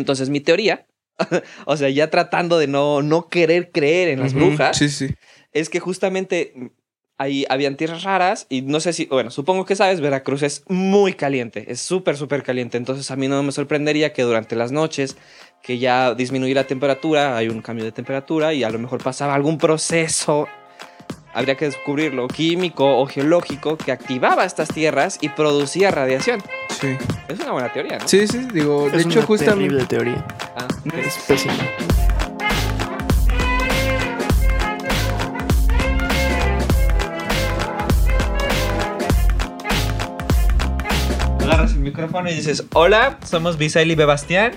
Entonces mi teoría, o sea, ya tratando de no, no querer creer en las brujas, Sí, sí. es que justamente ahí habían tierras raras y no sé si, bueno, supongo que sabes, Veracruz es muy caliente, es súper, súper caliente. Entonces a mí no me sorprendería que durante las noches que ya disminuye la temperatura, hay un cambio de temperatura y a lo mejor pasaba algún proceso, habría que descubrirlo, químico o geológico, que activaba estas tierras y producía radiación. Sí, Es una buena teoría, ¿no? sí, sí, digo, de es hecho una justamente... terrible teoría. Ah, Es pésima. agarras el micrófono y dices, hola, somos Bisail y Bebastián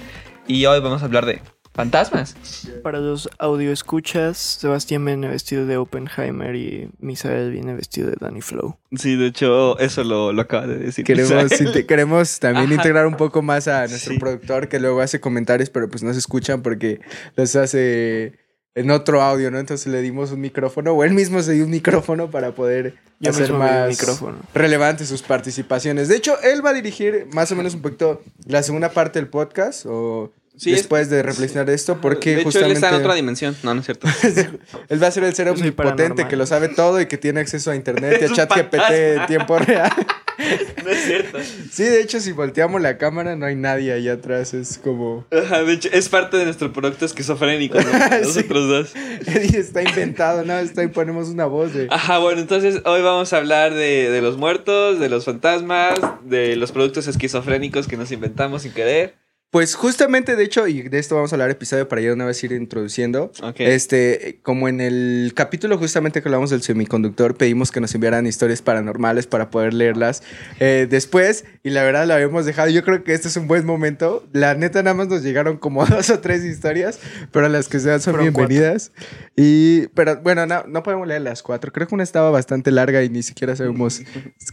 y hoy vamos a hablar de fantasmas. Para los audio escuchas, Sebastián viene vestido de Oppenheimer y Misael viene vestido de Danny Flow. Sí, de hecho, eso lo, lo acaba de decir. Queremos, también Ajá. integrar un poco más a nuestro Sí. productor que luego hace comentarios, pero pues no se escuchan porque los hace en otro audio, ¿no? Entonces le dimos un micrófono, o él mismo se dio un micrófono para poder Yo hacer más micrófono. relevantes sus participaciones. De hecho, él va a dirigir más o menos un poquito la segunda parte del podcast, o Sí, es- después de reflexionar esto, porque de hecho, justamente... él está en otra dimensión. No, no es cierto. Él va a ser el ser omnipotente que lo sabe todo y que tiene acceso a internet y a chat GPT en tiempo real. no es cierto. Sí, de hecho, si volteamos la cámara no hay nadie ahí atrás. Es como... Ajá, de hecho, es parte de nuestro producto esquizofrénico, ¿no? Nosotros dos. Eddie está inventado, ¿no? Está ahí ponemos una voz de... Ajá, bueno, entonces hoy vamos a hablar de, de los muertos, de los fantasmas, de los productos esquizofrénicos que nos inventamos sin querer. Pues justamente, de hecho, y de esto vamos a hablar episodio para ya una vez ir introduciendo. Este, como en el capítulo justamente que hablamos del semiconductor, pedimos que nos enviaran historias paranormales para poder leerlas eh, después. Y la verdad la habíamos dejado. Yo creo que este es un buen momento. La neta, nada más nos llegaron como dos o tres historias, pero las que sean son bienvenidas. Y, pero bueno, no, no podemos leer las cuatro. Creo que una estaba bastante larga y ni siquiera sabemos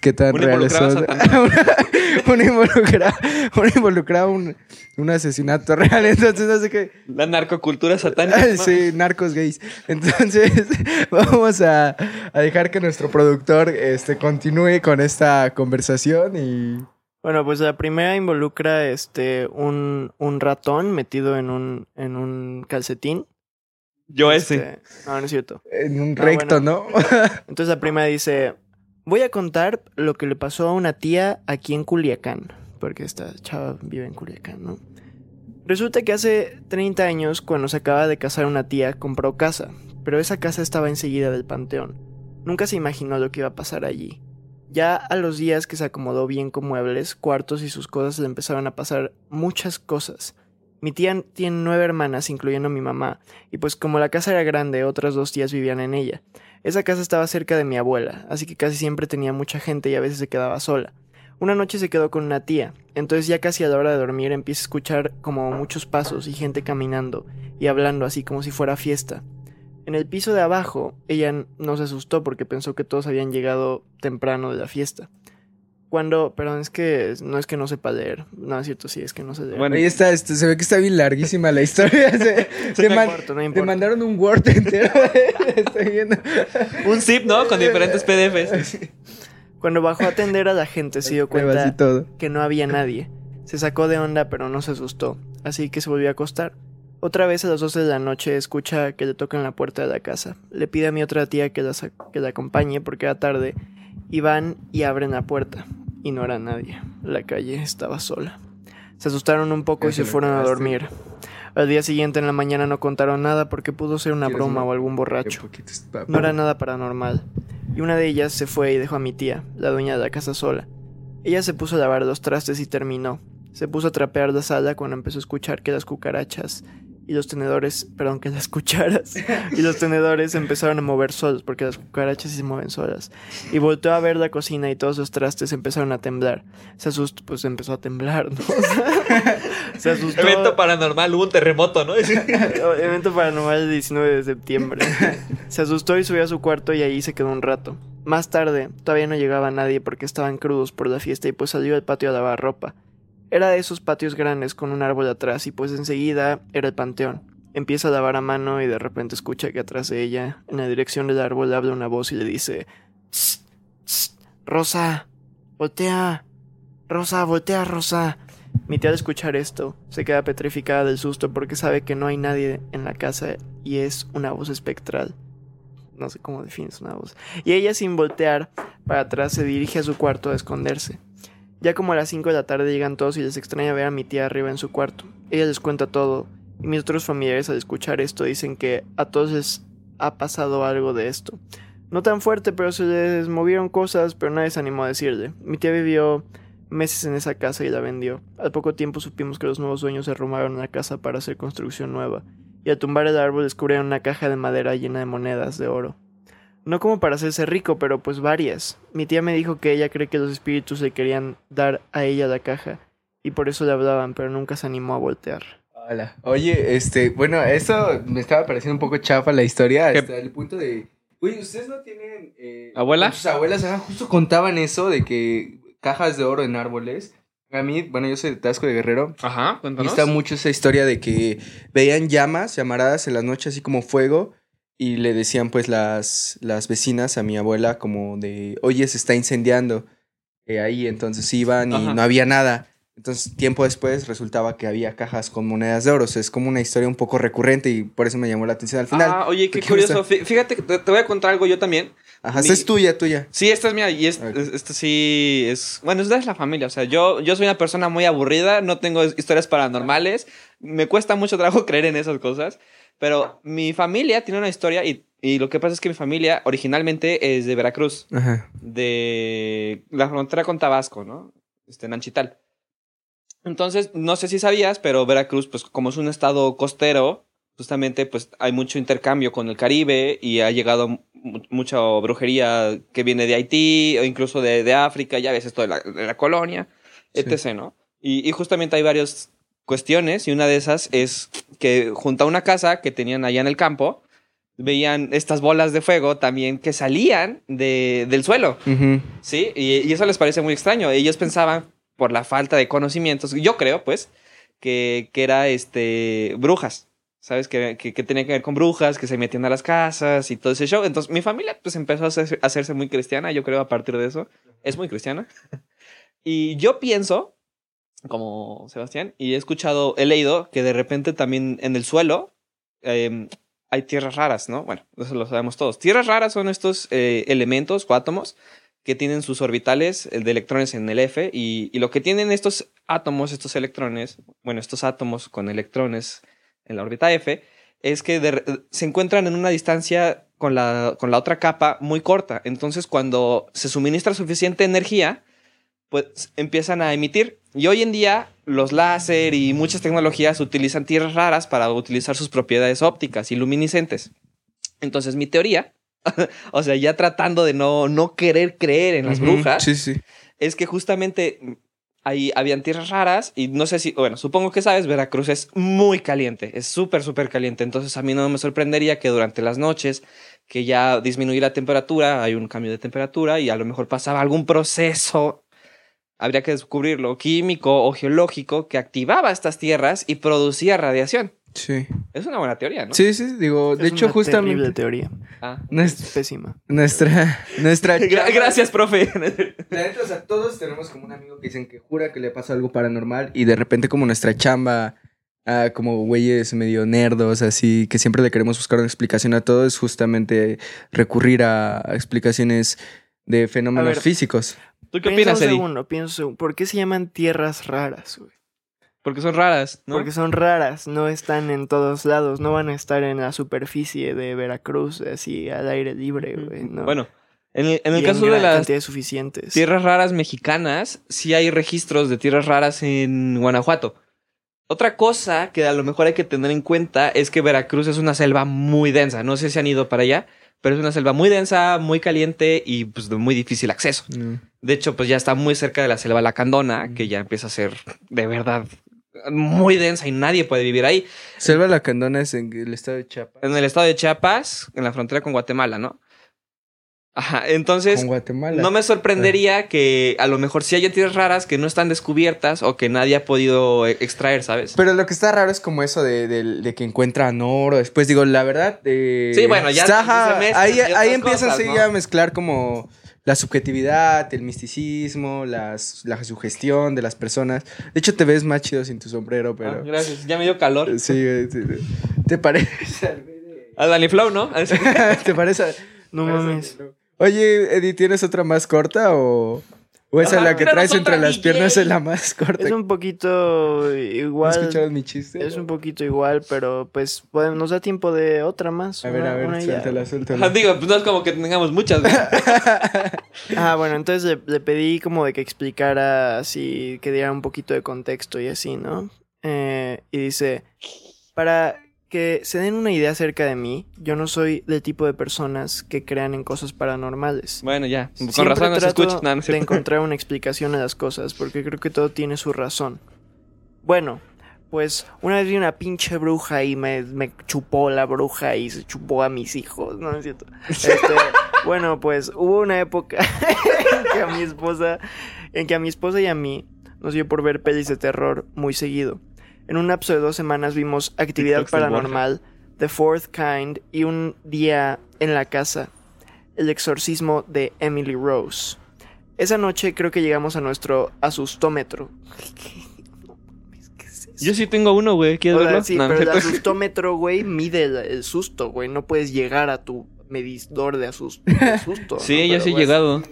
qué tan reales son. Una involucraba, una involucraba un, un asesinato real. Entonces, no sé qué. La narcocultura satánica. Sí, narcos gays. Entonces, vamos a, a dejar que nuestro productor este, continúe con esta conversación y... Bueno, pues la primera involucra este un, un ratón metido en un, en un calcetín. Yo ese. Este, no, no es cierto. En un recto, ¿no? Entonces la primera dice, voy a contar lo que le pasó a una tía aquí en Culiacán, porque esta chava vive en Culiacán, ¿no? Resulta que hace 30 años, cuando se acaba de casar una tía, compró casa, pero esa casa estaba enseguida del panteón. Nunca se imaginó lo que iba a pasar allí. Ya a los días que se acomodó bien con muebles, cuartos y sus cosas le empezaron a pasar muchas cosas. Mi tía tiene nueve hermanas, incluyendo mi mamá, y pues como la casa era grande, otras dos tías vivían en ella. Esa casa estaba cerca de mi abuela, así que casi siempre tenía mucha gente y a veces se quedaba sola. Una noche se quedó con una tía, entonces ya casi a la hora de dormir empieza a escuchar como muchos pasos y gente caminando y hablando así como si fuera fiesta. En el piso de abajo, ella no se asustó porque pensó que todos habían llegado temprano de la fiesta. Cuando, perdón, es que no es que no sepa leer, no es cierto, sí, es que no sé leer. Bueno, Ahí está, este, se ve que está bien larguísima la historia. Se, te, no man- importa, no te mandaron un Word entero. Estoy viendo. un zip, ¿no? Con diferentes PDFs. Cuando bajó a atender a la gente se dio cuenta que no había nadie. Se sacó de onda pero no se asustó, así que se volvió a acostar. Otra vez a las 12 de la noche escucha que le tocan la puerta de la casa. Le pide a mi otra tía que la, sa- que la acompañe porque era tarde. Y van y abren la puerta. Y no era nadie. La calle estaba sola. Se asustaron un poco y se fueron a dormir. Al día siguiente en la mañana no contaron nada porque pudo ser una ¿Quieres broma o algún borracho. No era nada paranormal. Y una de ellas se fue y dejó a mi tía, la dueña de la casa sola. Ella se puso a lavar los trastes y terminó. Se puso a trapear la sala cuando empezó a escuchar que las cucarachas y los tenedores, perdón, que las cucharas y los tenedores empezaron a mover solos, porque las cucarachas sí se mueven solas. Y volteó a ver la cocina y todos los trastes empezaron a temblar. Se asustó, pues empezó a temblar, ¿no? se asustó. Evento paranormal, hubo un terremoto, ¿no? Evento paranormal el 19 de septiembre. Se asustó y subió a su cuarto y ahí se quedó un rato. Más tarde, todavía no llegaba nadie porque estaban crudos por la fiesta y pues salió al patio a lavar ropa. Era de esos patios grandes con un árbol atrás y pues enseguida era el panteón. Empieza a lavar a mano y de repente escucha que atrás de ella, en la dirección del árbol, habla una voz y le dice: "Tss, tss, Rosa, voltea. Rosa, voltea, Rosa. Mi tía al escuchar esto se queda petrificada del susto porque sabe que no hay nadie en la casa y es una voz espectral. No sé cómo defines una voz. Y ella sin voltear para atrás se dirige a su cuarto a esconderse. Ya como a las 5 de la tarde llegan todos y les extraña ver a mi tía arriba en su cuarto. Ella les cuenta todo y mis otros familiares al escuchar esto dicen que a todos les ha pasado algo de esto. No tan fuerte, pero se les movieron cosas, pero nadie se animó a decirle. Mi tía vivió meses en esa casa y la vendió. Al poco tiempo supimos que los nuevos dueños se la casa para hacer construcción nueva, y al tumbar el árbol descubrieron una caja de madera llena de monedas de oro. No como para hacerse rico, pero pues varias. Mi tía me dijo que ella cree que los espíritus le querían dar a ella la caja, y por eso le hablaban, pero nunca se animó a voltear. Hola. Oye, este, bueno, eso me estaba pareciendo un poco chafa la historia, ¿Qué? hasta el punto de... Oye, ¿ustedes no tienen... eh, ¿Abuela? Sus abuelas ajá, justo contaban eso de que cajas de oro en árboles. A mí, bueno, yo soy de Tasco de Guerrero. Ajá, Y cuéntanos. está mucho esa historia de que veían llamas, llamaradas en las noches, así como fuego, y le decían pues las, las vecinas a mi abuela como de, oye, se está incendiando eh, ahí, entonces iban y Ajá. no había nada. Entonces, tiempo después resultaba que había cajas con monedas de oro. O sea, es como una historia un poco recurrente y por eso me llamó la atención al final. Ah, oye, qué curioso. Fí- Fíjate te, te voy a contar algo yo también. Ajá, mi- esa es tuya, tuya. Sí, esta es mía y es- esta sí es... Bueno, esta es la familia. O sea, yo, yo soy una persona muy aburrida, no tengo historias paranormales, me cuesta mucho trabajo creer en esas cosas, pero mi familia tiene una historia y, y lo que pasa es que mi familia originalmente es de Veracruz, Ajá. de la frontera con Tabasco, ¿no? Este, en Anchital. Entonces, no sé si sabías, pero Veracruz, pues como es un estado costero, justamente pues hay mucho intercambio con el Caribe y ha llegado mu- mucha brujería que viene de Haití o incluso de, de África, ya ves esto de la, de la colonia, Sí. etc., ¿no? Y, y justamente hay varias cuestiones y una de esas es que junto a una casa que tenían allá en el campo, veían estas bolas de fuego también que salían de, del suelo. Sí, y, y eso les parece muy extraño. Ellos pensaban, por la falta de conocimientos, yo creo, pues, que, que era este brujas. ¿Sabes? Que, que, que tenía que ver con brujas, que se metían a las casas y todo ese show. Entonces, mi familia, pues, empezó a hacerse muy cristiana, yo creo, a partir de eso. Es muy cristiana. y yo pienso, como Sebastián, y he escuchado, he leído que de repente también en el suelo eh, hay tierras raras, ¿no? Bueno, eso lo sabemos todos. Tierras raras son estos eh, elementos o átomos que tienen sus orbitales eh, de electrones en el F y, lo que tienen estos átomos, estos electrones, bueno, estos átomos con electrones en la órbita F, es que se encuentran en una distancia con la, con la otra capa muy corta. Entonces, cuando se suministra suficiente energía, pues empiezan a emitir. Y hoy en día, los láser y muchas tecnologías utilizan tierras raras para utilizar sus propiedades ópticas y luminiscentes. Entonces, mi teoría, o sea, ya tratando de no, no querer creer en las brujas, Sí, sí. es que justamente ahí habían tierras raras y no sé si, bueno, supongo que sabes, Veracruz es muy caliente, es súper, súper caliente. Entonces a mí no me sorprendería que durante las noches, que ya disminuye la temperatura, hay un cambio de temperatura y a lo mejor pasaba algún proceso, habría que descubrirlo, químico o geológico, que activaba estas tierras y producía radiación. Sí. Es una buena teoría, ¿no? Sí, sí, digo, de Es hecho, una terrible justamente teoría. Ah. nuestra, Pésima. nuestra, nuestra chava- Gracias, profe. La neta, o sea, todos tenemos como un amigo que dicen que jura que le pasa algo paranormal y de repente como nuestra chamba, ah, como güeyes medio nerdos, así, que siempre le queremos buscar una explicación a todo, es justamente recurrir a explicaciones de fenómenos A ver. físicos. ¿Tú qué Piensa opinas, Eddie? segundo, segundo. ¿Por qué se llaman tierras raras, güey? Porque son raras, ¿no? Porque son raras, no están en todos lados, no van a estar en la superficie de Veracruz, así al aire libre, güey. ¿no? Bueno, en el, en el Y caso de las suficientes. tierras raras mexicanas, sí hay registros de tierras raras en Guanajuato. Otra cosa que a lo mejor hay que tener en cuenta es que Veracruz es una selva muy densa. No sé si han ido para allá, pero es una selva muy densa, muy caliente y pues de muy difícil acceso. De hecho, pues ya está muy cerca de la selva lacandona, que ya empieza a ser de verdad muy densa y nadie puede vivir ahí. Selva Lacandona es en el estado de Chiapas. En el estado de Chiapas, en la frontera con Guatemala, ¿no? Ajá, entonces Con Guatemala. no me sorprendería que a lo mejor sí haya tierras raras que no están descubiertas o que nadie ha podido eh, extraer, ¿sabes? Pero lo que está raro es como eso de, de- de que encuentran oro. Después digo, la verdad. eh, Sí, bueno, ya se ahí, ahí empiezan sí, ¿no? a mezclar como la subjetividad, el misticismo, las, la sugestión de las personas. De hecho, te ves más chido sin tu sombrero, Ah, pero... gracias, ya me dio calor. Sí, güey, sí, sí. ¿Te parece? A Danny Flow, ¿no? ¿Te parece? No mames. Oye, Eddie, ¿tienes otra más corta o, o esa Ajá, la que traes entre las DJ. piernas es la más corta? Es un poquito ¿No igual. escucharon mi chiste? Es un poquito igual, pero pues podemos- nos da tiempo de otra más. A ver, una- a ver, ya. suéltala, Ah, suéltala. Digo, pues no es como que tengamos muchas. Ah, bueno, entonces le, le pedí como de que explicara así, que diera un poquito de contexto y así, ¿no? Eh, y dice, para que se den una idea acerca de mí, yo no soy del tipo de personas que crean en cosas paranormales. Bueno, ya. Con Siempre razón no se escucha. No, no es de encontrar una explicación a las cosas, porque creo que todo tiene su razón. Bueno, pues una vez vi una pinche bruja y me, me chupó la bruja y se chupó a mis hijos, no es cierto. Este, bueno, pues hubo una época en que a mi esposa, en que a mi esposa y a mí nos dio por ver pelis de terror muy seguido. En un lapso de dos semanas vimos Actividad TikToks Paranormal, The Fourth Kind y un día en la casa, El exorcismo de Emily Rose. Esa noche creo que llegamos a nuestro asustómetro. Yo sí tengo uno, güey. ¿Quieres sea, verlo? sí, No, no pero el asustómetro, güey, mide el, el susto, güey. No puedes llegar a tu medidor de, asus- de susto. ¿no? Sí, yo Pero, sí he llegado.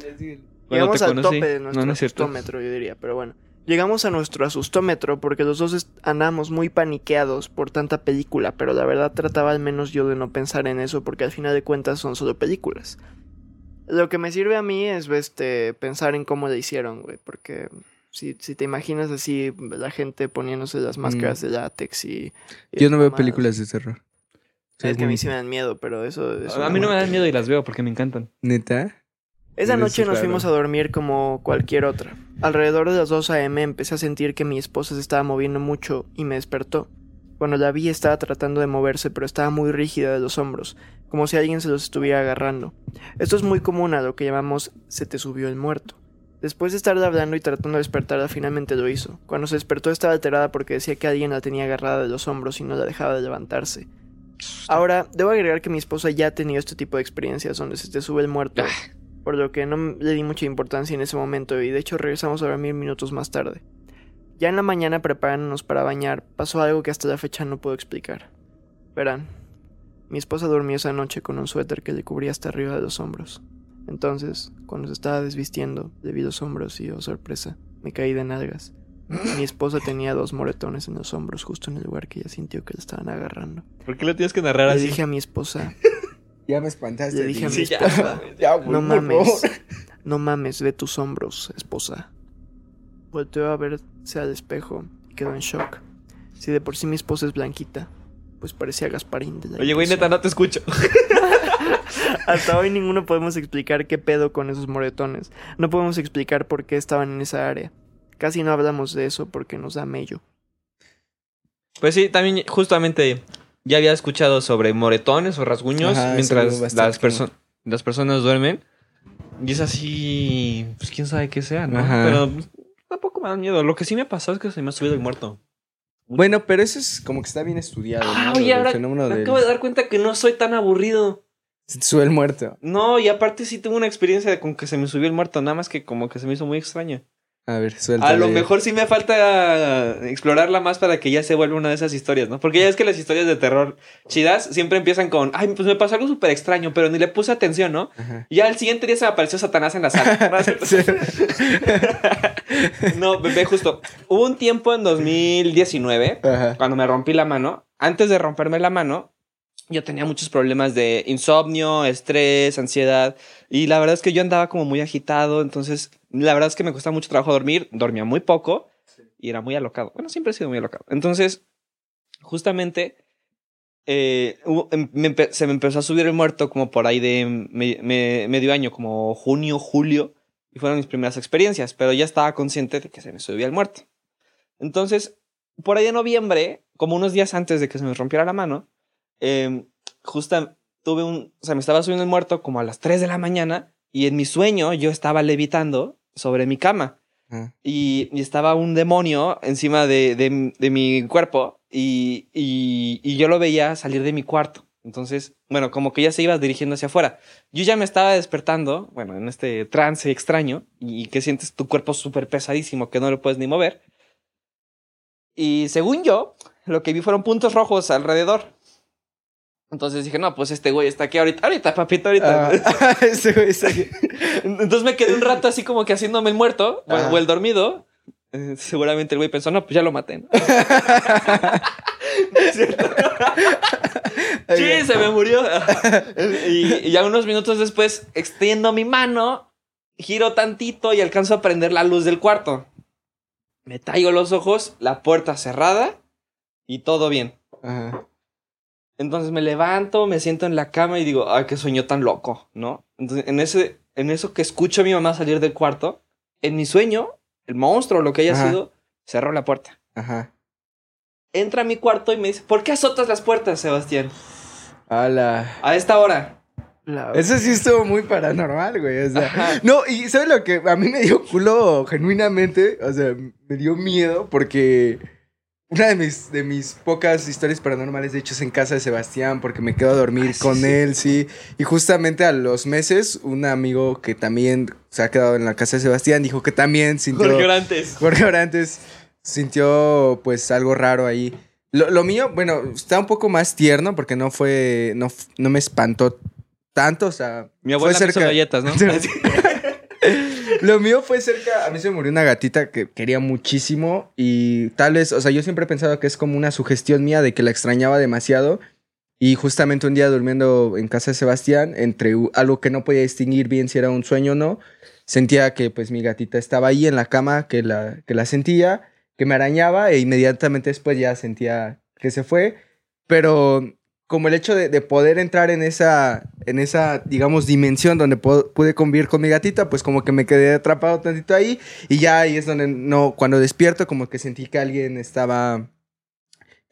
Llegamos al conocí. tope de nuestro No, no asustómetro, yo diría, pero bueno. Llegamos a nuestro asustómetro porque los dos andamos muy paniqueados por tanta película, pero la verdad trataba al menos yo de no pensar en eso porque al final de cuentas son solo películas. Lo que me sirve a mí es este, pensar en cómo le hicieron, güey, porque si, si te imaginas así la gente poniéndose las máscaras de látex y... y Yo no veo películas de terror. Es que a mí sí me dan miedo, pero eso... es A mí no me dan miedo y las veo porque me encantan. ¿Neta? Esa noche nos raro. fuimos a dormir como cualquier otra. Alrededor de las 2 a.m. empecé a sentir que mi esposa se estaba moviendo mucho y me despertó. Cuando la vi estaba tratando de moverse, pero estaba muy rígida de los hombros, como si alguien se los estuviera agarrando. Esto es muy común a lo que llamamos se te subió el muerto. Después de estarle hablando y tratando de despertarla, finalmente lo hizo. Cuando se despertó estaba alterada porque decía que alguien la tenía agarrada de los hombros y no la dejaba de levantarse. Ahora, debo agregar que mi esposa ya ha tenido este tipo de experiencias donde se te sube el muerto por lo que no le di mucha importancia en ese momento y de hecho regresamos a dormir minutos más tarde. Ya en la mañana preparándonos para bañar, pasó algo que hasta la fecha no puedo explicar. Verán, mi esposa durmió esa noche con un suéter que le cubría hasta arriba de los hombros. Entonces, cuando se estaba desvistiendo, le vi los hombros y, oh sorpresa, me caí de nalgas. Mi esposa tenía dos moretones en los hombros justo en el lugar que ella sintió que le estaban agarrando. ¿Por qué lo tienes que narrar Le así? dije a mi esposa, Ya me espantaste. Le dije a mi Sí, ya, esposa. Ya, güey, No mames. No mames, ve tus hombros, esposa. Volteó a verse al espejo y quedó en shock. Si de por sí mi esposa es blanquita, pues parecía Gasparín de la Oye, güey, neta, no te escucho. Hasta hoy ninguno podemos explicar qué pedo con esos moretones. No podemos explicar por qué estaban en esa área. Casi no hablamos de eso porque nos da mello. Pues sí, también justamente ya había escuchado sobre moretones o rasguños Ajá, mientras las, perso- las personas duermen. Y es así, pues quién sabe qué sea, ¿no? Ajá. Pero pues, tampoco me da miedo. Lo que sí me pasó es que se me ha subido el muerto. Bueno, pero eso es como que está bien estudiado. Ah, ¿no? oye, ahora me del- acabo de dar cuenta que no soy tan aburrido. Se te sube el muerto. No, y aparte sí tuve una experiencia de con que se me subió el muerto, nada más que como que se me hizo muy extraño. A ver, suéltale. A lo mejor sí me falta explorarla más para que ya se vuelva una de esas historias, ¿no? Porque ya es que las historias de terror chidas siempre empiezan con, ay, pues me pasó algo súper extraño, pero ni le puse atención, ¿no? Ajá. Y ya al siguiente día se me apareció Satanás en la sala. No, bebé, justo. Hubo un tiempo en 2019, Ajá. cuando me rompí la mano. Antes de romperme la mano, yo tenía muchos problemas de insomnio, estrés, ansiedad. Y la verdad es que yo andaba como muy agitado. Entonces, la verdad es que me costaba mucho trabajo dormir. Dormía muy poco y era muy alocado. Bueno, siempre he sido muy alocado. Entonces, justamente, eh, hubo- em- me se me empezó a subir el muerto como por ahí de me- me- medio año, como junio, julio. Y fueron mis primeras experiencias. Pero ya estaba consciente de que se me subía el muerto. Entonces, por ahí de noviembre, como unos días antes de que se me rompiera la mano, eh, justo tuve un, o sea, me estaba subiendo el muerto como a las 3 de la mañana y en mi sueño yo estaba levitando sobre mi cama Ajá. y, y estaba un demonio encima de, de- de mi cuerpo y, y- y yo lo veía salir de mi cuarto. Entonces, bueno, como que ya se iba dirigiendo hacia afuera. Yo ya me estaba despertando, bueno, en este trance extraño, y que sientes tu cuerpo súper pesadísimo, que no lo puedes ni mover. Y según yo, lo que vi fueron puntos rojos alrededor. Entonces dije, no, pues este güey está aquí ahorita, ahorita, papito, ahorita. Ah, ese güey está aquí. Entonces me quedé un rato así como que haciéndome el muerto o- Ajá. o el dormido. Eh, seguramente el güey pensó, no, pues ya lo maté. ¿no? sí, se me murió. y, y ya unos minutos después extiendo mi mano, giro tantito y alcanzo a prender la luz del cuarto. Me tallo los ojos, la puerta cerrada y todo bien. Ajá. Entonces me levanto, me siento en la cama y digo, ay, qué sueño tan loco, ¿no? Entonces, en, ese, en eso que escucho a mi mamá salir del cuarto, en mi sueño, el monstruo, lo que haya Ajá. sido, cerró la puerta. Ajá. Entra a mi cuarto y me dice, ¿por qué azotas las puertas, Sebastián? Ala. A esta hora. La- Eso sí estuvo muy paranormal, güey. O sea, Ajá. no, y ¿sabes lo que a mí me dio culo genuinamente? O sea, me dio miedo porque una de mis, de mis pocas historias paranormales, de hecho, es en casa de Sebastián, porque me quedo a dormir Ah, con sí. él, sí. Y justamente a los meses, un amigo que también se ha quedado en la casa de Sebastián dijo que también sintió. Jorge Orantes. Jorge Orantes sintió pues algo raro ahí. Lo, lo mío, bueno, está un poco más tierno porque no fue, no, no me espantó tanto, o sea... Mi abuela fue me hizo galletas, ¿no? Lo mío fue cerca, a mí se murió una gatita que quería muchísimo y tal vez, o sea, yo siempre he pensado que es como una sugestión mía de que la extrañaba demasiado y justamente un día durmiendo en casa de Sebastián, entre algo que no podía distinguir bien si era un sueño o no, sentía que pues mi gatita estaba ahí en la cama, que la, que la sentía, que me arañaba e inmediatamente después ya sentía que se fue, pero como el hecho de, de poder entrar en esa, en esa, digamos, dimensión donde pude convivir con mi gatita, pues como que me quedé atrapado tantito ahí y ya ahí es donde no, cuando despierto como que sentí que alguien estaba,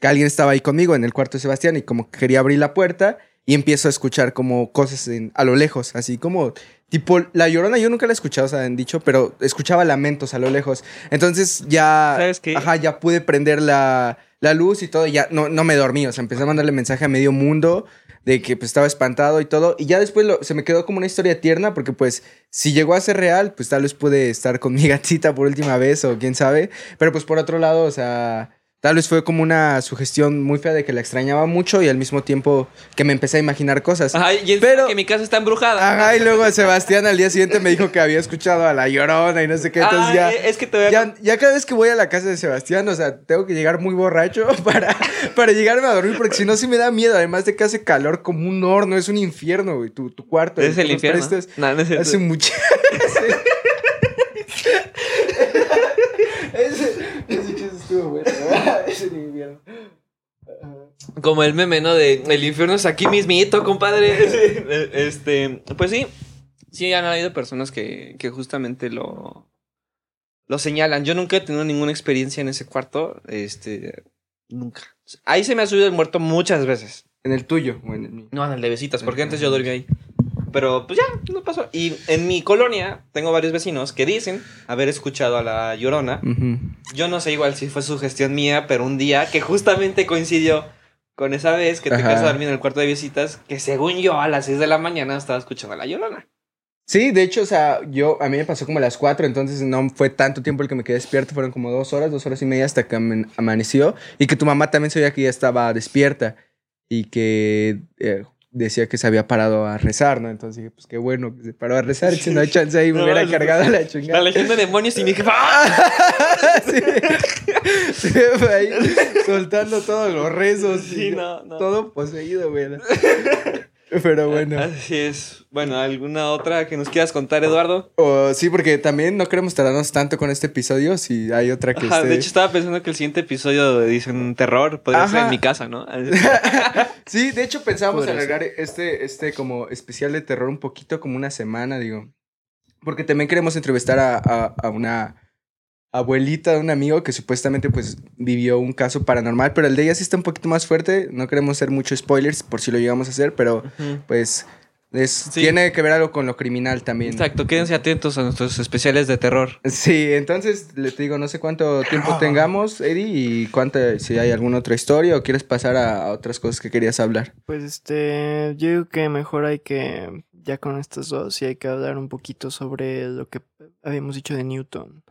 que alguien estaba ahí conmigo en el cuarto de Sebastián y como que quería abrir la puerta y empiezo a escuchar como cosas en- a lo lejos, así como tipo la llorona, yo nunca la he escuchado, o sea, han dicho, pero escuchaba lamentos a lo lejos. Entonces ya, ¿Sabes qué? ajá, ya pude prender la, la luz y todo, y ya no, no me dormí, o sea, empecé a mandarle mensaje a medio mundo de que pues estaba espantado y todo, y ya después lo- se me quedó como una historia tierna, porque pues si llegó a ser real, pues tal vez pude estar con mi gatita por última vez o quién sabe, pero pues por otro lado, o sea, tal vez fue como una sugestión muy fea de que la extrañaba mucho y al mismo tiempo que me empecé a imaginar cosas. Ajá, y encima Pero- que mi casa está embrujada. Ajá, y luego Sebastián al día siguiente me dijo que había escuchado a la llorona y no sé qué, entonces Ah, ya... Es que te a Ya, ya cada vez que voy a la casa de Sebastián, o sea, tengo que llegar muy borracho para, para llegarme a dormir, porque si no, sí me da miedo. Además de que hace calor como un horno, es un infierno, güey. Tu, tu cuarto. ¿Es el infierno? No, no es hace mucho. ese, ese chiste estuvo bueno. Es el infierno. Como el meme, ¿no? De el infierno es aquí mismito, compadre. Este, pues sí. Sí, han habido personas que, que justamente lo, lo señalan. Yo nunca he tenido ninguna experiencia en ese cuarto. Este, nunca. Ahí se me ha subido el muerto muchas veces. En el tuyo, o en el mío. No, en el de besitas, porque antes yo dormía ahí. Pero pues ya, no pasó. Y en mi colonia tengo varios vecinos que dicen haber escuchado a la llorona. Yo no sé igual si fue su gestión mía, pero un día que justamente coincidió con esa vez que te quedas a dormir en el cuarto de visitas, que según yo a las 6 de la mañana estaba escuchando a la llorona. Sí, de hecho, o sea, yo, a mí me pasó como a las 4, entonces no fue tanto tiempo el que me quedé despierto, fueron como dos horas, dos horas y media hasta que amaneció, y que tu mamá también sabía que ya estaba despierta y que eh, decía que se había parado a rezar, ¿no? Entonces dije, pues qué bueno que se paró a rezar, si no hay chance ahí, me No, hubiera no, cargado la La chingada. legión de demonios y mi jefa. ¡ah! sí. Sí, fue ahí soltando todos los rezos. Sí, y no, no. Todo poseído, güey. Pero bueno. Así es. Bueno, ¿alguna otra que nos quieras contar, Eduardo? O, sí, porque también no queremos tardarnos tanto con este episodio. Si hay otra que Ajá, esté... de hecho, estaba pensando que el siguiente episodio dicen terror podría ser en mi casa, ¿no? Sí, de hecho pensábamos alargar este, este como especial de terror un poquito, como una semana, digo. Porque también queremos entrevistar a, a- a una abuelita de un amigo que supuestamente pues vivió un caso paranormal, pero el de ella sí está un poquito más fuerte. No queremos hacer muchos spoilers por si lo llegamos a hacer, pero pues Es, Sí. Tiene que ver algo con lo criminal también. Exacto, quédense atentos a nuestros especiales de terror. Sí, entonces le te digo, no sé cuánto tiempo tengamos, Eddie, y cuánta, si hay alguna otra historia o quieres pasar a, a otras cosas que querías hablar. Pues este, yo digo que mejor hay que, ya con estas dos, sí hay que hablar un poquito sobre lo que habíamos dicho de Newton.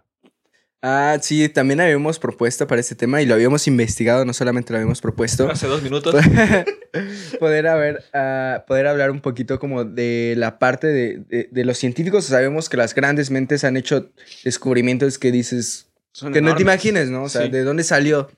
Ah, sí, también habíamos propuesto para este tema y lo habíamos investigado, no solamente lo habíamos propuesto. Hace dos minutos. poder, haber, ah, poder hablar un poquito como de la parte de, de- de los científicos. Sabemos que las grandes mentes han hecho descubrimientos que dices Son que no te imagines, ¿no? O sea, Sí. de dónde salió.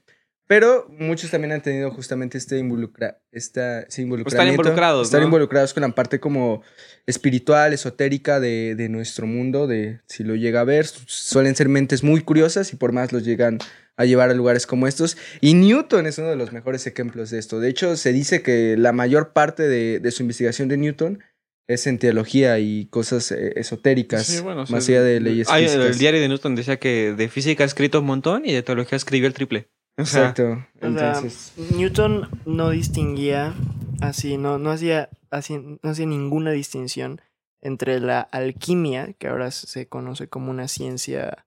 Pero muchos también han tenido justamente este involucra esta, ese involucramiento. involucrados, Estar ¿no? involucrados con la parte como espiritual, esotérica de, de nuestro mundo, de si lo llega a ver. su- Suelen ser mentes muy curiosas y por más los llegan a llevar a lugares como estos. Y Newton es uno de los mejores ejemplos de esto. De hecho, se dice que la mayor parte de, de su investigación de Newton es en teología y cosas eh, esotéricas, Sí, bueno, más sí. allá de leyes Ay, físicas. el diario de Newton decía que de física ha escrito un montón y de teología escribió el triple. Exacto. O sea, Entonces, Newton no distinguía así, no, no hacía, así, no hacía ninguna distinción entre la alquimia, que ahora se conoce como una ciencia,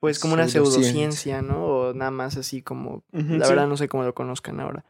pues como una Pseudociencia. ¿no? O nada más así como, la sí. verdad no sé cómo lo conozcan ahora.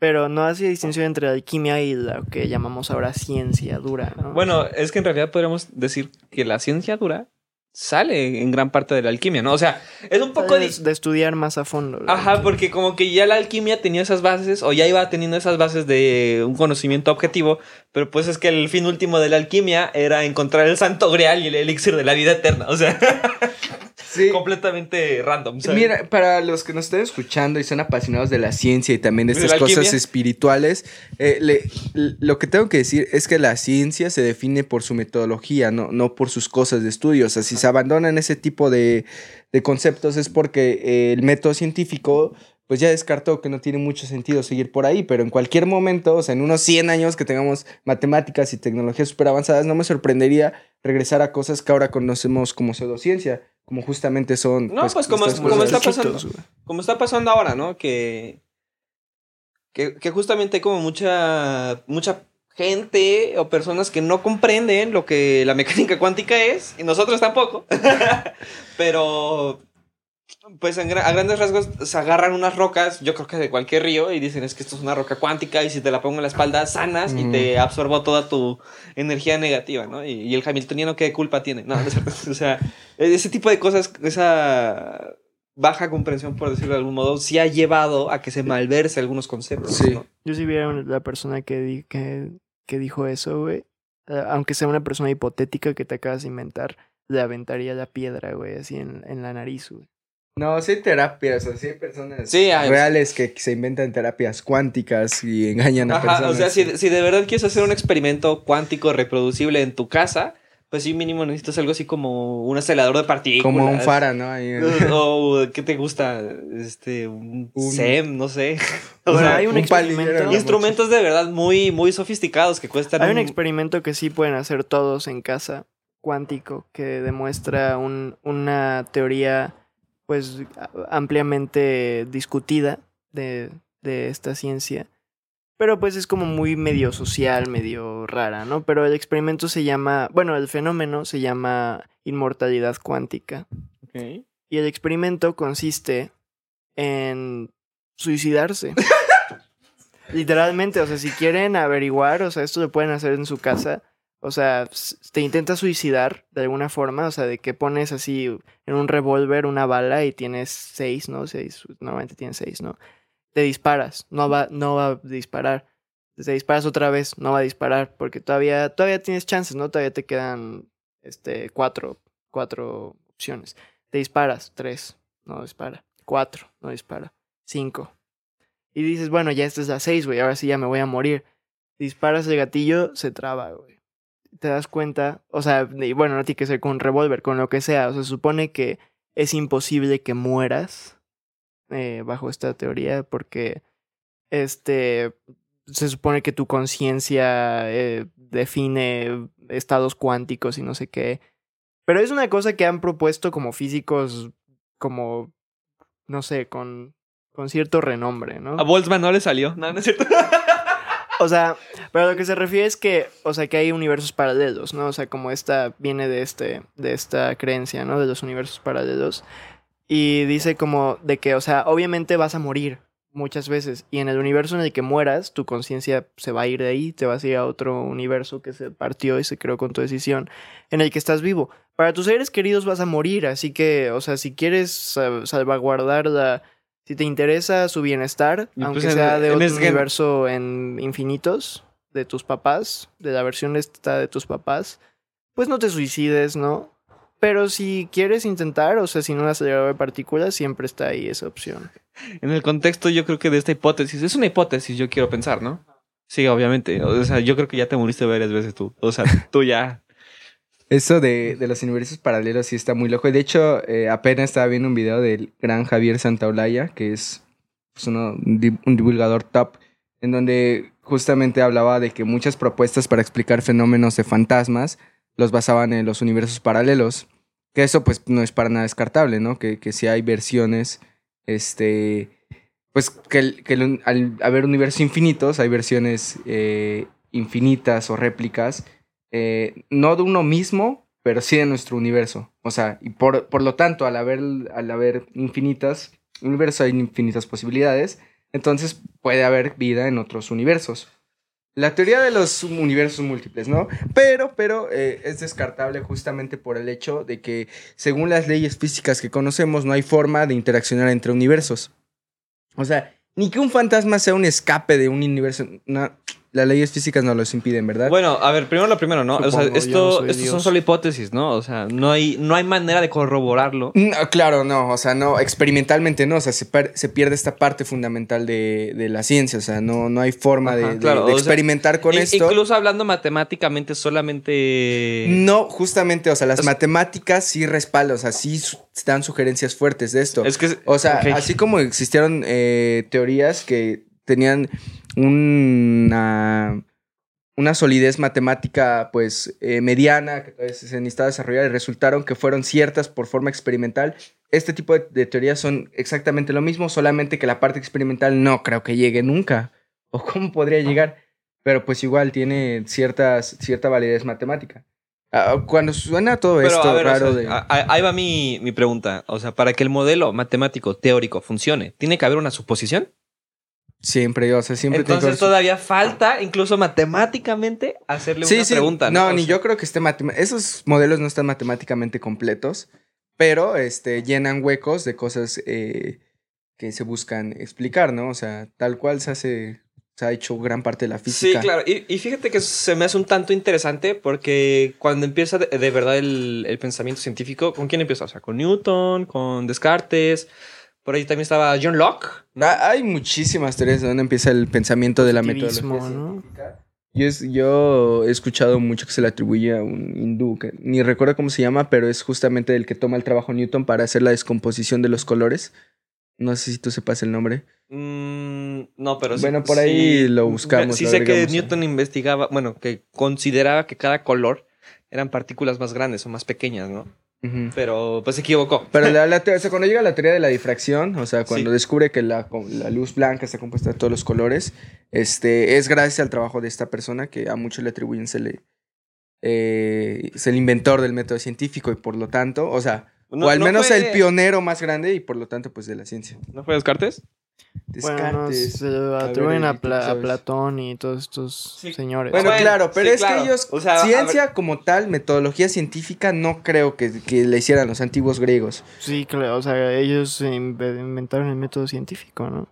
Pero no hacía distinción entre la alquimia y lo que llamamos ahora ciencia dura, ¿no? Bueno, es que en realidad podríamos decir que la ciencia dura sale en gran parte de la alquimia, ¿no? O sea, es un poco... de, di- de estudiar más a fondo. Ajá, alquimia. porque como que ya la alquimia tenía esas bases, o ya iba teniendo esas bases de un conocimiento objetivo, pero pues es que el fin último de la alquimia era encontrar el santo grial y el elixir de la vida eterna, o sea, sí. completamente random. ¿sabes? Mira, para los que nos están escuchando y son apasionados de la ciencia y también de ¿De estas cosas espirituales, eh, le- lo que tengo que decir es que la ciencia se define por su metodología, no, no por sus cosas de estudio. O sea, si se abandonan ese tipo de, de conceptos es porque eh, el método científico pues ya descartó que no tiene mucho sentido seguir por ahí, pero en cualquier momento, o sea, en unos 100 años que tengamos matemáticas y tecnologías súper avanzadas, no me sorprendería regresar a cosas que ahora conocemos como pseudociencia, como justamente son... No, pues, como estas es- como cosas. está pasando. Como está pasando ahora, ¿no? Que, que, que justamente hay como mucha, mucha gente o personas que no comprenden lo que la mecánica cuántica es, y nosotros tampoco. Pero, pues en a grandes rasgos se agarran unas rocas, yo creo que de cualquier río, y dicen es que esto es una roca cuántica, y si te la pongo en la espalda sanas y Mm. te absorbo toda tu energía negativa, ¿no? Y, y el hamiltoniano, ¿qué culpa tiene? No. O sea, ese tipo de cosas, esa baja comprensión, por decirlo de algún modo, sí ha llevado a que se malverse algunos conceptos. Sí. ¿no? Yo si viera la persona que, di- que, que dijo eso, güey, eh, aunque sea una persona hipotética que te acabas de inventar, le aventaría la piedra, güey, así en, en la nariz, güey. No, sí terapias, o sea, sí hay personas Sí, reales que se inventan terapias cuánticas y engañan a Ajá, personas. o sea, si, si de verdad quieres hacer un experimento cuántico reproducible en tu casa, pues sí, mínimo necesitas algo así como un acelerador de partículas. Como un fara, ¿no? Ahí- O, ¿qué te gusta? Este, un, Un- SEM, no sé. O Bueno, sea, hay un, un experimento. instrumentos de verdad muy, muy sofisticados que cuestan. Hay un un- experimento que sí pueden hacer todos en casa, cuántico, que demuestra un- una teoría, pues, ampliamente discutida de, de esta ciencia. Pero pues es como muy medio social, medio rara, ¿no? Pero el experimento se llama, bueno, el fenómeno se llama inmortalidad cuántica. Ok. Y el experimento consiste en suicidarse. Literalmente, o sea, si quieren averiguar, o sea, esto lo pueden hacer en su casa. O sea, te intentas suicidar de alguna forma, o sea, de que pones así en un revólver una bala y tienes seis, ¿no? Seis, normalmente tienes seis, ¿no? Te disparas, no va, no va a disparar. Te disparas otra vez, no va a disparar, porque todavía, todavía tienes chances, ¿no? Todavía te quedan este, cuatro, cuatro opciones. Te disparas, tres, no dispara. Cuatro, no dispara. Cinco. Y dices, bueno, ya esta es la seis, güey, ahora sí ya me voy a morir. Disparas el gatillo, se traba, güey. Te das cuenta, o sea, y bueno, no tiene que ser con un revólver, con lo que sea. O sea, se supone que es imposible que mueras eh, bajo esta teoría porque este se supone que tu conciencia eh, define estados cuánticos y no sé qué. Pero es una cosa que han propuesto como físicos, como, no sé, con, con cierto renombre, ¿no? A Boltzmann no le salió. No, no es cierto. O sea, pero lo que se refiere es que, o sea, que hay universos paralelos, ¿no? O sea, como esta viene de este, de esta creencia, ¿no? De los universos paralelos. Y dice como de que, o sea, obviamente vas a morir muchas veces. Y en el universo en el que mueras, tu conciencia se va a ir de ahí, te vas a ir a otro universo que se partió y se creó con tu decisión, en el que estás vivo. Para tus seres queridos vas a morir, así que, o sea, si quieres sa- salvaguardar la... Si te interesa su bienestar, Y aunque pues en- sea de en otro universo en infinitos, de tus papás, de la versión esta de tus papás, pues no te suicides, ¿no? Pero si quieres intentar, o sea, sin un acelerador de partículas, siempre está ahí esa opción. En el contexto, yo creo que de esta hipótesis, es una hipótesis, yo quiero pensar, ¿no? Sí, obviamente. O sea, yo creo que ya te moriste varias veces tú. O sea, tú ya. Eso de, de los universos paralelos sí está muy loco. De hecho, eh, apenas estaba viendo un video del gran Javier Santaolalla, que es pues, uno- un di- un divulgador top, en donde justamente hablaba de que muchas propuestas para explicar fenómenos de fantasmas los basaban en los universos paralelos. Que eso pues no es para nada descartable, ¿no? Que, que si hay versiones, este, pues que, el- que el al haber universos infinitos, hay versiones eh, infinitas o réplicas eh, no de uno mismo, pero sí de nuestro universo. O sea, y por, por lo tanto, al haber, al haber infinitas hay infinitas posibilidades. Entonces puede haber vida en otros universos. La teoría de los universos múltiples, ¿no? Pero, pero eh, es descartable justamente por el hecho de que, según las leyes físicas que conocemos, no hay forma de interaccionar entre universos. O sea, ni que un fantasma sea un escape de un universo. Las leyes físicas no los impiden, ¿verdad? Bueno, a ver, primero lo primero, ¿no? o sea, no esto, estos son solo hipótesis, ¿no? O sea, no hay, no hay manera de corroborarlo. No, claro, no, o sea, no, experimentalmente no, o sea, se, per- se pierde esta parte fundamental de, de la ciencia, o sea, no, no hay forma de, Ajá, de- claro, de o sea, experimentar con In- esto. Incluso hablando matemáticamente, solamente. No, justamente, o sea, las matemáticas sí respaldan, o sea, sí dan sugerencias fuertes de esto. Es que. O sea, así como existieron eh, teorías que tenían una, una solidez matemática, pues, eh, mediana, que se necesitaba desarrollar y resultaron que fueron ciertas por forma experimental. Este tipo de, de teorías son exactamente lo mismo, solamente que la parte experimental no creo que llegue nunca. ¿O cómo podría llegar? Pero pues igual tiene ciertas, cierta validez matemática. Ah, cuando suena todo Pero, esto ver, o raro sea, de... a- a- ahí va mi, mi pregunta. O sea, para que el modelo matemático teórico funcione, ¿tiene que haber una suposición? Siempre, o sea, siempre Entonces todavía falta, incluso matemáticamente, hacerle Sí, una sí. pregunta. No, O ni sea, yo creo que esté Esos modelos no están matemáticamente completos, pero este, llenan huecos de cosas eh, que se buscan explicar, ¿no? O sea, tal cual se hace, se ha hecho gran parte de la Sí, física. claro. Y, y fíjate que se me hace un tanto interesante porque cuando empieza de, de verdad el, el pensamiento científico, ¿con quién empieza? O sea, con Newton, con Descartes. Por ahí también estaba John Locke. Ah, Hay muchísimas teorías de dónde empieza el pensamiento de la metodología ¿no? Yo, es- yo he escuchado mucho que se le atribuye a un hindú, que ni recuerdo cómo se llama, pero es justamente el que toma el trabajo Newton para hacer la descomposición de los colores. No sé si tú sepas el nombre. Mm, no, pero sí- Bueno, por ahí sí- lo buscamos, Sí lo sé que. Newton investigaba, bueno, que consideraba que cada color eran partículas más grandes o más pequeñas, ¿no? Pero pues se equivocó. Pero la, la o sea, cuando llega la teoría de la difracción, o sea, cuando Sí. descubre que la, la luz blanca está compuesta de todos los colores, este, es gracias al trabajo de esta persona que a muchos le atribuyen se le, eh, es el inventor del método científico y por lo tanto, o sea, No- o al no menos fue- el pionero más grande y por lo tanto, pues de la ciencia. ¿No fue Descartes? Bueno, Descartes. se lo atribuyen a, Eric, ¿tú Pla- a? Platón y todos estos Sí. señores. Bueno, Bueno, claro, pero sí, es claro. que ellos, O sea, ciencia como tal, metodología científica, no creo que, que le hicieran los antiguos griegos. Sí, claro, o sea, ellos inve- inventaron el método científico, ¿no?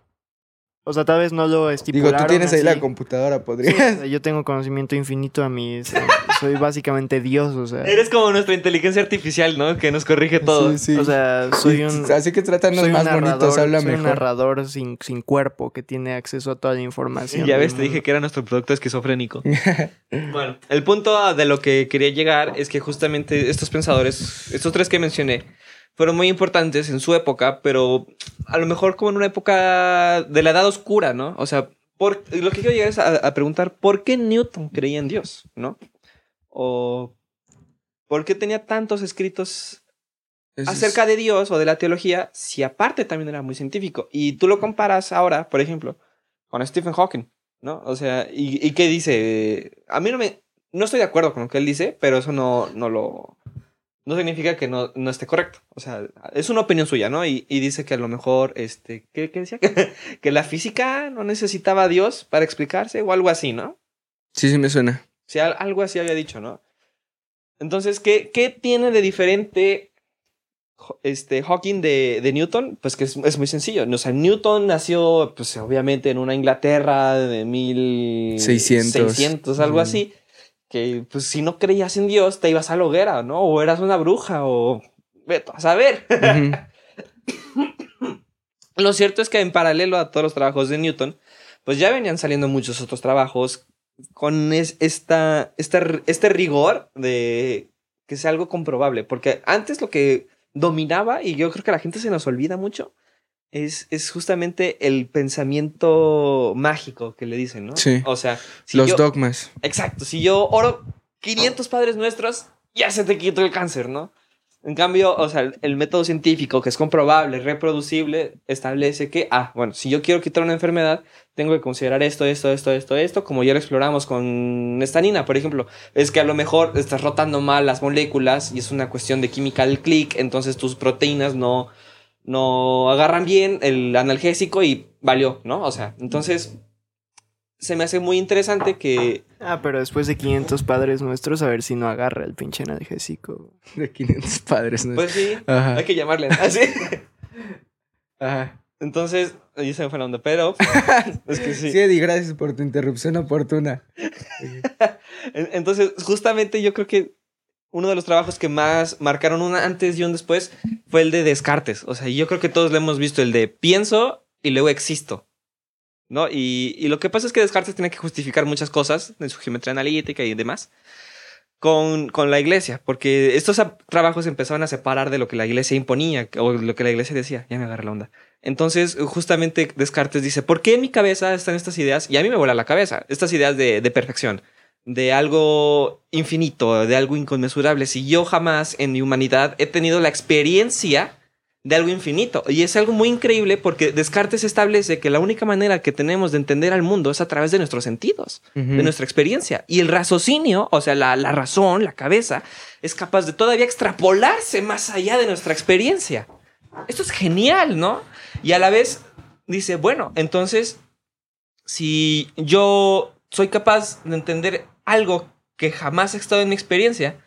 O sea, tal vez no lo Digo, estipularon tú tienes ahí la computadora, Sí, podrías. o sea, yo tengo conocimiento infinito a mí. o sea, soy básicamente Dios, o sea. Eres como nuestra inteligencia artificial, ¿no? Que nos corrige todo. Sí, sí. O sea, soy un. Así que trátanos soy un más bonitos, narrador, habla soy un narrador sin, sin cuerpo que tiene acceso a toda la información. ya ves, te dije que era nuestro producto esquizofrénico. bueno, el punto de lo que quería llegar es que justamente estos pensadores, estos tres que mencioné, fueron muy importantes en su época, pero a lo mejor como en una época de la edad oscura, ¿no? O sea, por, lo que quiero llegar es a, a preguntar, ¿por qué Newton creía en Dios, ¿no? O ¿por qué tenía tantos escritos Eso es- acerca de Dios o de la teología si aparte también era muy científico? Y tú lo comparas ahora, por ejemplo, con Stephen Hawking. ¿no? O sea, ¿y, y qué dice? A mí no me... No estoy de acuerdo con lo que él dice, pero eso no, no lo... No significa que no, no esté correcto. O sea, es una opinión suya, ¿no? Y, y dice que a lo mejor, este, ¿qué, qué decía? que la física no necesitaba a Dios para explicarse o algo así, ¿no? Sí, sí me suena. Sea, algo así había dicho, ¿no? Entonces, ¿qué, qué tiene de diferente este, Hawking de, de Newton? Pues que es, es muy sencillo. O sea, Newton nació, pues obviamente, en una Inglaterra de 600. 1600, algo Ujú. así. Que, pues, si no creías en Dios, te ibas a la hoguera, ¿no? O eras una bruja, o... A saber. Lo cierto es que en paralelo a todos los trabajos de Newton, pues ya venían saliendo muchos otros trabajos con es- esta, r- este rigor de que sea algo comprobable. Porque antes lo que dominaba, y yo creo que a la gente se nos olvida mucho, es, es justamente el pensamiento mágico que le dicen, ¿no? Sí. O sea, si Los yo- dogmas. Exacto, si yo oro 500 padres nuestros, ya se te quitó el cáncer, ¿no? En cambio, o sea, el, el método científico que es comprobable, reproducible, establece que, ah, bueno, si yo quiero quitar una enfermedad, tengo que considerar esto, esto, esto, esto, esto, como ya lo exploramos con estanina, por ejemplo. Es que a lo mejor estás rotando mal las moléculas y es una cuestión de química del clic, entonces tus proteínas no, no agarran bien el analgésico y valió, ¿no? O sea, entonces se me hace muy interesante que Ah, pero después de 500 padres nuestros, a ver si no agarra el pinche analgésico. De 500 padres. ¿no? Pues sí, Ajá. hay que llamarle así. Ajá. Entonces, ahí se me fue la onda, pero es que sí. Sí, Eddie, gracias por tu interrupción oportuna. En- Entonces, justamente yo creo que uno de los trabajos que más marcaron un antes y un después fue el de Descartes. O sea, yo creo que todos lo hemos visto, el de pienso y luego existo. ¿No? Y, y lo que pasa es que Descartes tiene que justificar muchas cosas en su geometría analítica y demás con, con la iglesia, porque estos trabajos empezaban a separar de lo que la iglesia imponía o lo que la iglesia decía. Ya me agarré la onda. Entonces, justamente Descartes dice, ¿por qué en mi cabeza están estas ideas? Y a mí me vuela la cabeza, estas ideas de, de perfección, de algo infinito, de algo inconmensurable. Si yo jamás en mi humanidad he tenido la experiencia de algo infinito. Y es algo muy increíble porque Descartes establece que la única manera que tenemos de entender al mundo es a través de nuestros sentidos de nuestra experiencia. Y el raciocinio, o sea, la, la razón, la cabeza, es capaz de todavía extrapolarse más allá de nuestra experiencia. Esto es genial, ¿no? Y a la vez dice, bueno, entonces, si yo soy capaz de entender algo que jamás ha estado en mi experiencia,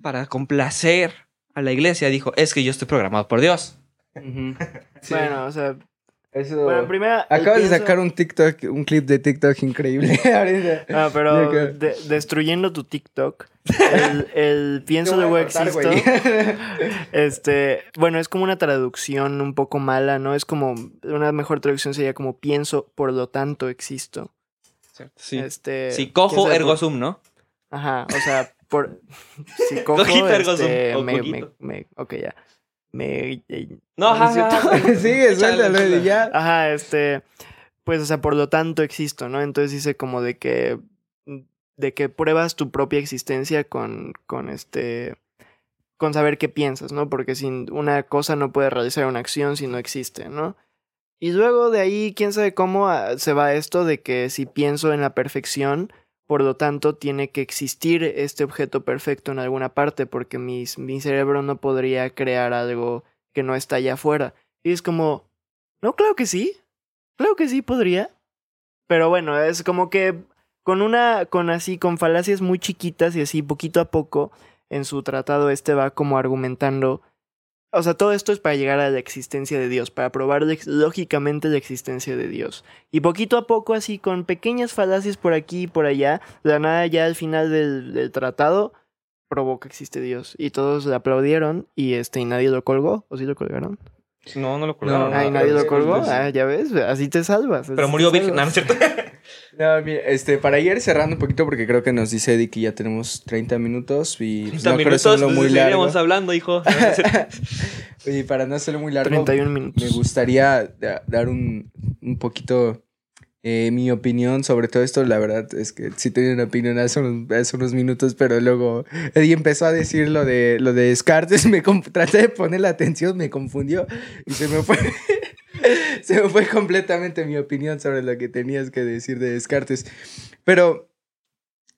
para complacer a la iglesia, dijo, es que yo estoy programado por Dios. Sí. Bueno, o sea, Eso. bueno, primera... Acabas de sacar un TikTok, un clip de TikTok increíble. Ah, pero de- destruyendo tu TikTok, el, el pienso de existo. Este, bueno, es como una traducción un poco mala, ¿no? Es como una mejor traducción sería como pienso, por lo tanto existo. Sí. Este, si cojo, ¿qué es ergo sum, ¿no? Ajá, o sea, por si cojo, Cojito, ergo sum, este, me, me, me, ok, ya. Me, eh, No, ¿no es ajá, ajá. Sigue, suéltalo, ya. Ajá, este, pues, o sea, por lo tanto existo, ¿no? Entonces dice como de que, de que pruebas tu propia existencia con, con este, con saber qué piensas, ¿no? Porque sin una cosa no puede realizar una acción si no existe, ¿no? Y luego de ahí, quién sabe cómo ah, se va esto de que si pienso en la perfección, por lo tanto tiene que existir este objeto perfecto en alguna parte, porque mis, mi cerebro no podría crear algo que no está allá afuera. Y es como, no, claro que sí, claro que sí podría. Pero bueno, es como que con una, con así, con falacias muy chiquitas y así poquito a poco, en su tratado este va como argumentando o sea, todo esto es para llegar a la existencia de Dios, para probar lógicamente la existencia de Dios. Y poquito a poco, así, con pequeñas falacias por aquí y por allá, de la nada ya al final del, del tratado, probó que existe Dios. Y todos le aplaudieron y este, y nadie lo colgó. ¿O sí lo colgaron? No, no lo colgaron. No, Ay, no, nadie lo colgó. pues, Ah, ya ves, así te salvas. Pero murió virgen. No, no es salvas. cierto. No, mira, este, para ir cerrando un poquito, porque creo que nos dice Eddie que ya tenemos 30 minutos y pues, 30 no quiero minutos, hacerlo pues, muy largo. hablando, hijo. Y para no hacerlo muy largo, 31 minutos. me gustaría da- dar un, un poquito eh, mi opinión sobre todo esto. La verdad es que sí tenía una opinión hace unos, minutos, pero luego Eddie empezó a decir lo de, lo de Descartes. Me traté de poner la atención, me confundió y se me fue. se me fue completamente mi opinión sobre lo que tenías que decir de Descartes. Pero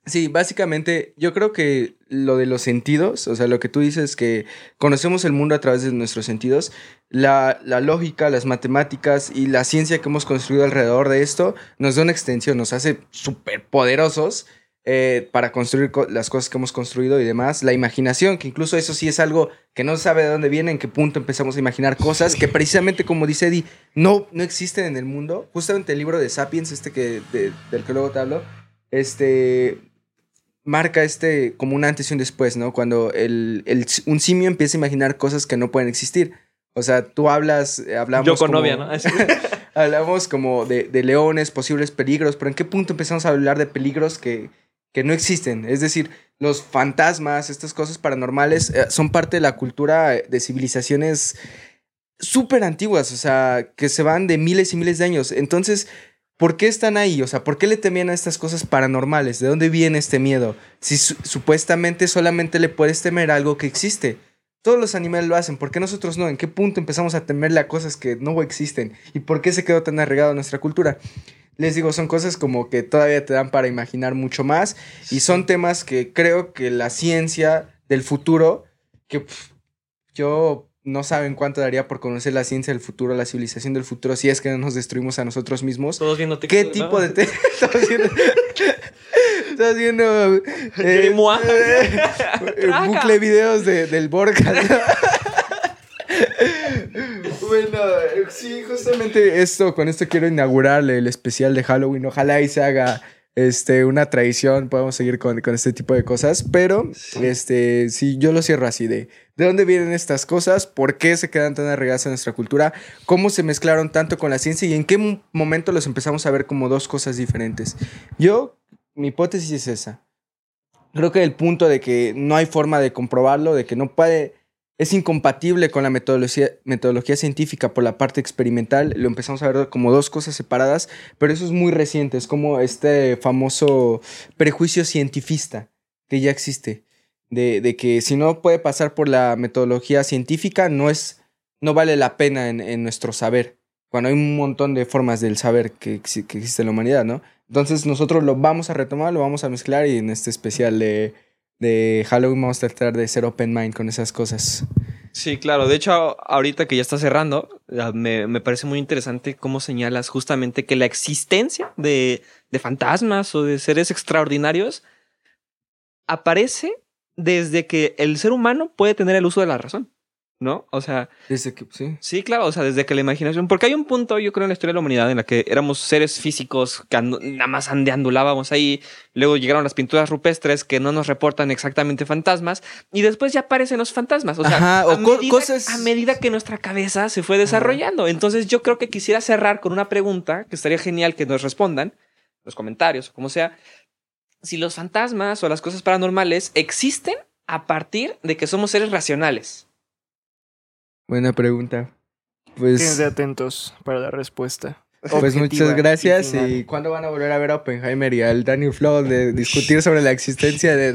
sí, básicamente yo creo que lo de los sentidos, o sea, lo que tú dices que conocemos el mundo a través de nuestros sentidos, la, la lógica, las matemáticas y la ciencia que hemos construido alrededor de esto nos da una extensión, nos hace súper poderosos eh, para construir co- las cosas que hemos construido y demás. La imaginación, que incluso eso sí es algo que no sabe de dónde viene, en qué punto empezamos a imaginar cosas que precisamente como dice Eddie, no, no existen en el mundo. Justamente el libro de Sapiens, este que, de- del que luego te hablo, este marca este como un antes y un después, ¿no? Cuando el, el- un simio empieza a imaginar cosas que no pueden existir. O sea, tú hablas, eh, hablamos Yo con como- novia, ¿no? Hablamos como de, de leones, posibles peligros, pero ¿en qué punto empezamos a hablar de peligros que, que no existen? Es decir, los fantasmas, estas cosas paranormales, eh, son parte de la cultura de civilizaciones súper antiguas, o sea, que se van de miles y miles de años. Entonces, ¿por qué están ahí? O sea, ¿por qué le temían a estas cosas paranormales? ¿De dónde viene este miedo? Si su- supuestamente solamente le puedes temer a algo que existe. Todos los animales lo hacen, ¿por qué nosotros no? ¿En qué punto empezamos a temerle a cosas que no existen? ¿Y por qué se quedó tan arraigado en nuestra cultura? Les digo, son cosas como que todavía te dan para imaginar mucho más y son temas que creo que la ciencia del futuro, que yo no saben cuánto daría por conocer la ciencia del futuro, la civilización del futuro, si es que no nos destruimos a nosotros mismos. Todos viendo ¿Qué TikTok, tipo ¿no? de... te- Estás viendo... Estás viendo... Mois. eh, bucle de videos de, del Borja. ¿no? bueno, eh, sí, justamente esto, con esto quiero inaugurarle el especial de Halloween. Ojalá y se haga este, una tradición, podemos seguir con, con este tipo de cosas, pero este, sí, yo lo cierro así de, ¿de dónde vienen estas cosas? ¿Por qué se quedan tan arraigadas en nuestra cultura? ¿Cómo se mezclaron tanto con la ciencia y en qué mo- momento los empezamos a ver como dos cosas diferentes? Yo, mi hipótesis es esa. Creo que el punto de que no hay forma de comprobarlo, de que no puede, es incompatible con la metodología, metodología científica por la parte experimental, lo empezamos a ver como dos cosas separadas, pero eso es muy reciente, es como este famoso prejuicio cientifista que ya existe, de, de que si no puede pasar por la metodología científica, no, es, no vale la pena en, en nuestro saber, cuando hay un montón de formas del saber que, que existe en la humanidad, ¿no? Entonces nosotros lo vamos a retomar, lo vamos a mezclar y en este especial de, de Halloween vamos a tratar de ser open mind con esas cosas. Sí, claro. De hecho, ahorita que ya está cerrando, ah, me, me parece muy interesante cómo señalas justamente que la existencia de, de fantasmas o de seres extraordinarios aparece desde que el ser humano puede tener el uso de la razón, ¿no? O sea, Desde que, sí. Sí, claro, o sea, desde que la imaginación, porque hay un punto, yo creo, en la historia de la humanidad en la que éramos seres físicos que nada más andeandulábamos ahí, luego llegaron las pinturas rupestres que no nos reportan exactamente fantasmas, y después ya aparecen los fantasmas, o sea, Ajá, a, co- medida, cosas- a medida que nuestra cabeza se fue desarrollando. Entonces yo creo que quisiera cerrar con una pregunta, que estaría genial que nos respondan, los comentarios o como sea, si los fantasmas o las cosas paranormales existen a partir de que somos seres racionales. Buena pregunta. Pues, Quédense atentos para la respuesta. pues muchas gracias. ¿Y cuándo van a volver a ver a Oppenheimer y al Daniel Flow de discutir sobre la existencia de